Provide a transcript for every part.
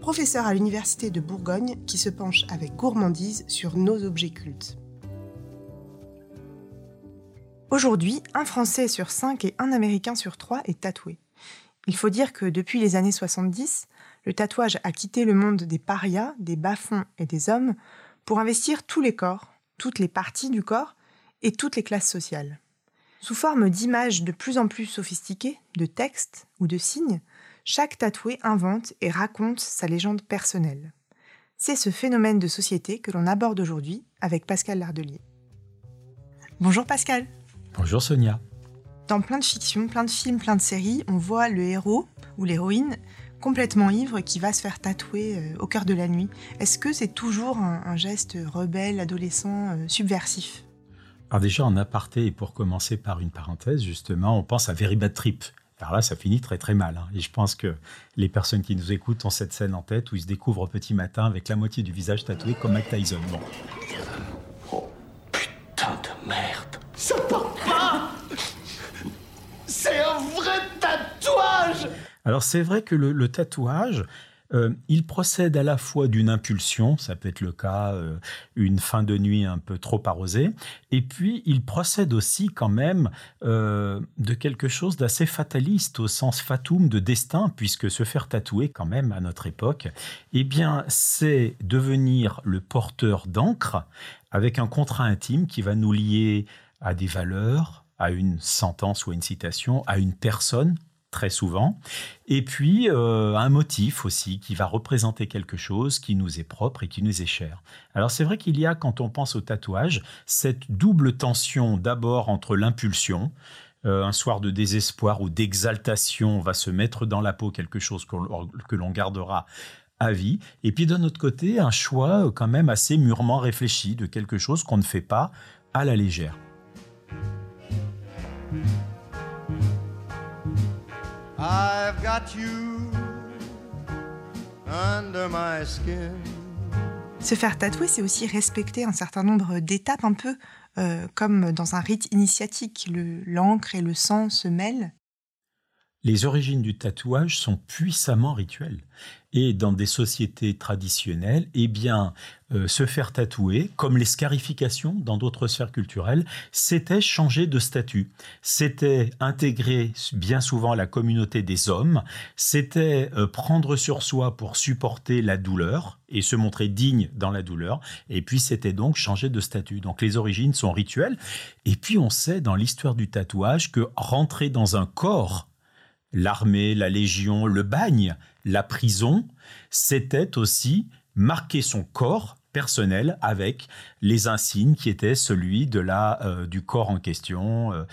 professeur à l'Université de Bourgogne, qui se penche avec gourmandise sur nos objets cultes. Aujourd'hui, un Français sur cinq et un Américain sur trois est tatoué. Il faut dire que depuis les années 70, le tatouage a quitté le monde des parias, des bas-fonds et des hommes pour investir tous les corps, toutes les parties du corps et toutes les classes sociales. Sous forme d'images de plus en plus sophistiquées, de textes ou de signes, chaque tatoué invente et raconte sa légende personnelle. C'est ce phénomène de société que l'on aborde aujourd'hui avec Pascal Lardelier. Bonjour Pascal. Bonjour Sonia. Dans plein de fictions, plein de films, plein de séries, on voit le héros ou l'héroïne complètement ivre qui va se faire tatouer euh, au cœur de la nuit. Est-ce que c'est toujours un, geste rebelle, adolescent, euh, subversif? Alors déjà en aparté et pour commencer par une parenthèse, justement, on pense à Very Bad Trip. Alors là, ça finit très très mal. Hein. Et je pense que les personnes qui nous écoutent ont cette scène en tête où ils se découvrent au petit matin avec la moitié du visage tatoué comme Mike Tyson. Bon. Oh putain de merde ça part pas C'est un vrai tatouage Alors c'est vrai que le, tatouage, euh, il procède à la fois d'une impulsion, ça peut être le cas, euh, une fin de nuit un peu trop arrosée, et puis il procède aussi quand même euh, de quelque chose d'assez fataliste au sens fatum de destin, puisque se faire tatouer quand même à notre époque, eh bien c'est devenir le porteur d'encre avec un contrat intime qui va nous lier à des valeurs, à une sentence ou à une citation, à une personne très souvent, et puis euh, un motif aussi qui va représenter quelque chose qui nous est propre et qui nous est cher. Alors c'est vrai qu'il y a, quand on pense au tatouage, cette double tension d'abord entre l'impulsion, euh, un soir de désespoir ou d'exaltation va se mettre dans la peau quelque chose que l'on gardera à vie, et puis d'un autre côté, un choix euh, quand même assez mûrement réfléchi de quelque chose qu'on ne fait pas à la légère. I've got you under my skin. Se faire tatouer, c'est aussi respecter un certain nombre d'étapes, un peu euh, comme dans un rite initiatique. L'encre et le sang se mêlent les origines du tatouage sont puissamment rituelles. Et dans des sociétés traditionnelles, eh bien, euh, se faire tatouer, comme les scarifications dans d'autres sphères culturelles, c'était changer de statut. C'était intégrer bien souvent la communauté des hommes. C'était euh, prendre sur soi pour supporter la douleur et se montrer digne dans la douleur. Et puis, c'était donc changer de statut. Donc, les origines sont rituelles. Et puis, on sait dans l'histoire du tatouage que rentrer dans un corps l'armée, la légion, le bagne, la prison, c'était aussi marquer son corps personnel avec les insignes qui étaient celui de la euh, du corps en question euh,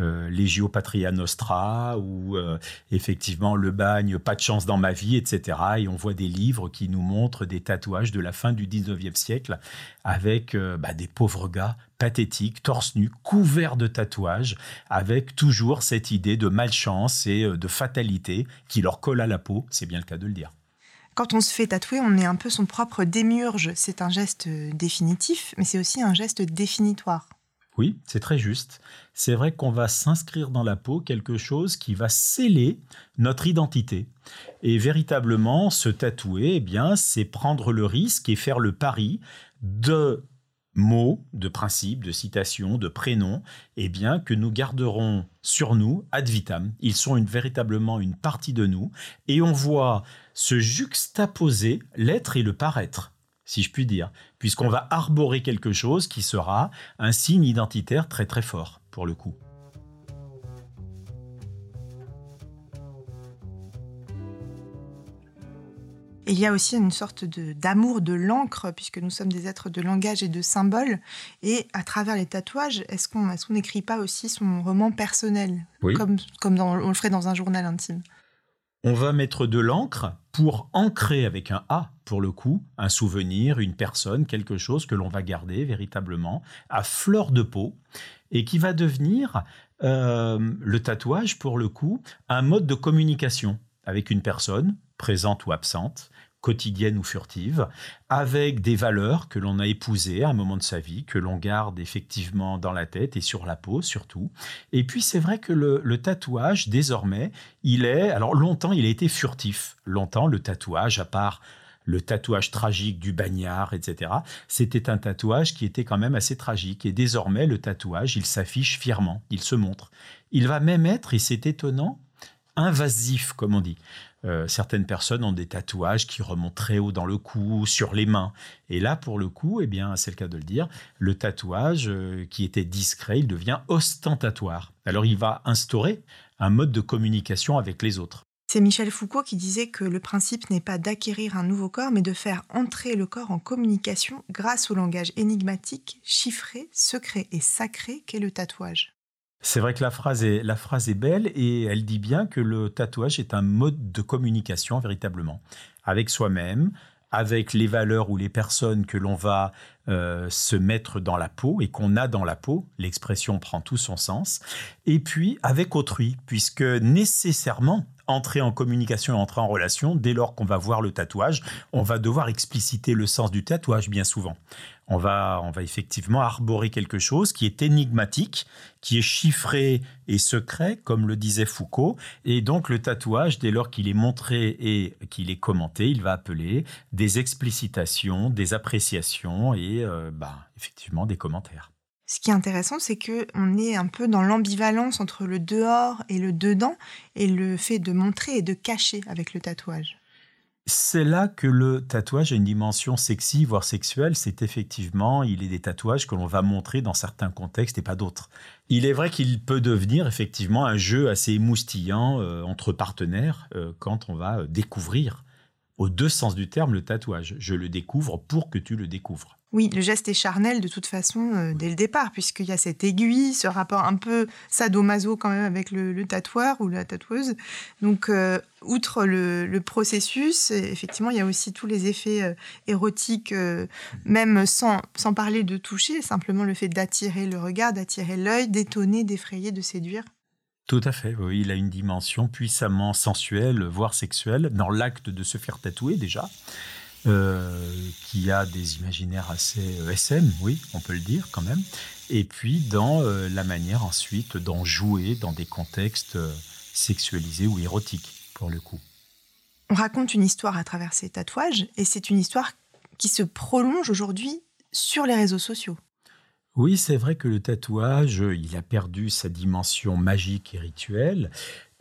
euh, Legio Patria Nostra ou euh, effectivement le bagne Pas de chance dans ma vie, etc. Et on voit des livres qui nous montrent des tatouages de la fin du 19e siècle avec bah, des pauvres gars pathétiques, torse nu, couverts de tatouages, avec toujours cette idée de malchance et de fatalité qui leur colle à la peau, c'est bien le cas de le dire. Quand on se fait tatouer, on est un peu son propre démiurge. C'est un geste définitif, mais c'est aussi un geste définitoire. Oui, c'est très juste. C'est vrai qu'on va s'inscrire dans la peau quelque chose qui va sceller notre identité. Et véritablement, se tatouer, eh bien, c'est prendre le risque et faire le pari de mots, de principes, de citations, de prénoms, eh bien, que nous garderons sur nous ad vitam. Ils sont véritablement une partie de nous. Et on voit se juxtaposer l'être et le paraître si je puis dire, puisqu'on va arborer quelque chose qui sera un signe identitaire très très fort, pour le coup. Il y a aussi une sorte d'amour de, l'encre, puisque nous sommes des êtres de langage et de symboles. Et à travers les tatouages, est-ce qu'on n'écrit pas aussi son roman personnel, comme, comme on le ferait dans un journal intime? On va mettre de l'encre pour ancrer avec un A, pour le coup, un souvenir, une personne, quelque chose que l'on va garder véritablement à fleur de peau et qui va devenir euh, le tatouage, pour le coup, un mode de communication avec une personne, présente ou absente, quotidienne ou furtive, avec des valeurs que l'on a épousées à un moment de sa vie, que l'on garde effectivement dans la tête et sur la peau surtout. Et puis c'est vrai que le, tatouage, désormais, il est... Alors longtemps, il a été furtif. Longtemps, le tatouage, à part le tatouage tragique du bagnard, etc. C'était un tatouage qui était quand même assez tragique. Et désormais, le tatouage, il s'affiche fièrement, il se montre. Il va même être, et c'est étonnant, invasif, comme on dit. Euh, certaines personnes ont des tatouages qui remontent très haut dans le cou, sur les mains. Et là, pour le coup, eh bien, c'est le cas de le dire, le tatouage euh, qui était discret, il devient ostentatoire. Alors, il va instaurer un mode de communication avec les autres. C'est Michel Foucault qui disait que le principe n'est pas d'acquérir un nouveau corps, mais de faire entrer le corps en communication grâce au langage énigmatique, chiffré, secret et sacré qu'est le tatouage. C'est vrai que la phrase, est, la phrase est belle et elle dit bien que le tatouage est un mode de communication véritablement. Avec soi-même, avec les valeurs ou les personnes que l'on va euh, se mettre dans la peau et qu'on a dans la peau, l'expression prend tout son sens, et puis avec autrui, puisque nécessairement, entrer en communication et entrer en relation, dès lors qu'on va voir le tatouage, on va devoir expliciter le sens du tatouage bien souvent. On va, on va effectivement arborer quelque chose qui est énigmatique, qui est chiffré et secret, comme le disait Foucault. Et donc le tatouage, dès lors qu'il est montré et qu'il est commenté, il va appeler des explicitations, des appréciations et euh, bah, effectivement des commentaires. Ce qui est intéressant, c'est que on est un peu dans l'ambivalence entre le dehors et le dedans, et le fait de montrer et de cacher avec le tatouage. C'est là que le tatouage a une dimension sexy, voire sexuelle. C'est effectivement, il est des tatouages que l'on va montrer dans certains contextes et pas d'autres. Il est vrai qu'il peut devenir effectivement un jeu assez émoustillant euh, entre partenaires euh, quand on va découvrir, au deux sens du terme, le tatouage. Je le découvre pour que tu le découvres. Oui, le geste est charnel de toute façon euh, dès le départ, puisqu'il y a cette aiguille, ce rapport un peu sadomaso quand même avec le, tatoueur ou la tatoueuse. Donc, euh, outre le, processus, effectivement, il y a aussi tous les effets euh, érotiques, même sans, sans parler de toucher, simplement le fait d'attirer le regard, d'attirer l'œil, d'étonner, d'effrayer, de séduire. Tout à fait, oui, il a une dimension puissamment sensuelle, voire sexuelle, dans l'acte de se faire tatouer déjà. Euh, qui a des imaginaires assez euh, SM, oui, on peut le dire quand même, et puis dans euh, la manière ensuite d'en jouer dans des contextes sexualisés ou érotiques, pour le coup. On raconte une histoire à travers ces tatouages, et c'est une histoire qui se prolonge aujourd'hui sur les réseaux sociaux. Oui, c'est vrai que le tatouage, il a perdu sa dimension magique et rituelle,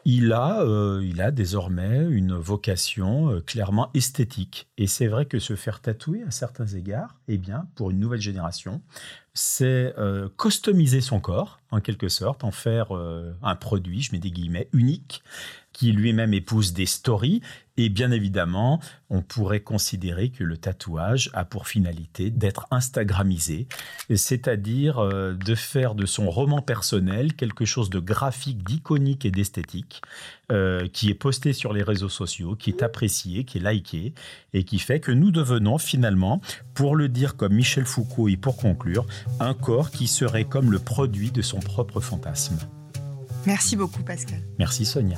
il a, euh, il a désormais une vocation euh, clairement esthétique. Et c'est vrai que se faire tatouer à certains égards, eh bien, pour une nouvelle génération, c'est euh, customiser son corps, en quelque sorte, en faire un produit, je mets des guillemets, unique, qui lui-même épouse des stories. Et bien évidemment, on pourrait considérer que le tatouage a pour finalité d'être Instagramisé, c'est-à-dire euh, de faire de son roman personnel quelque chose de graphique, d'iconique et d'esthétique, euh, qui est posté sur les réseaux sociaux, qui est apprécié, qui est liké, et qui fait que nous devenons finalement, pour le dire comme Michel Foucault et pour conclure, un corps qui serait comme le produit de son propre fantasme. Merci beaucoup Pascal. Merci Sonia.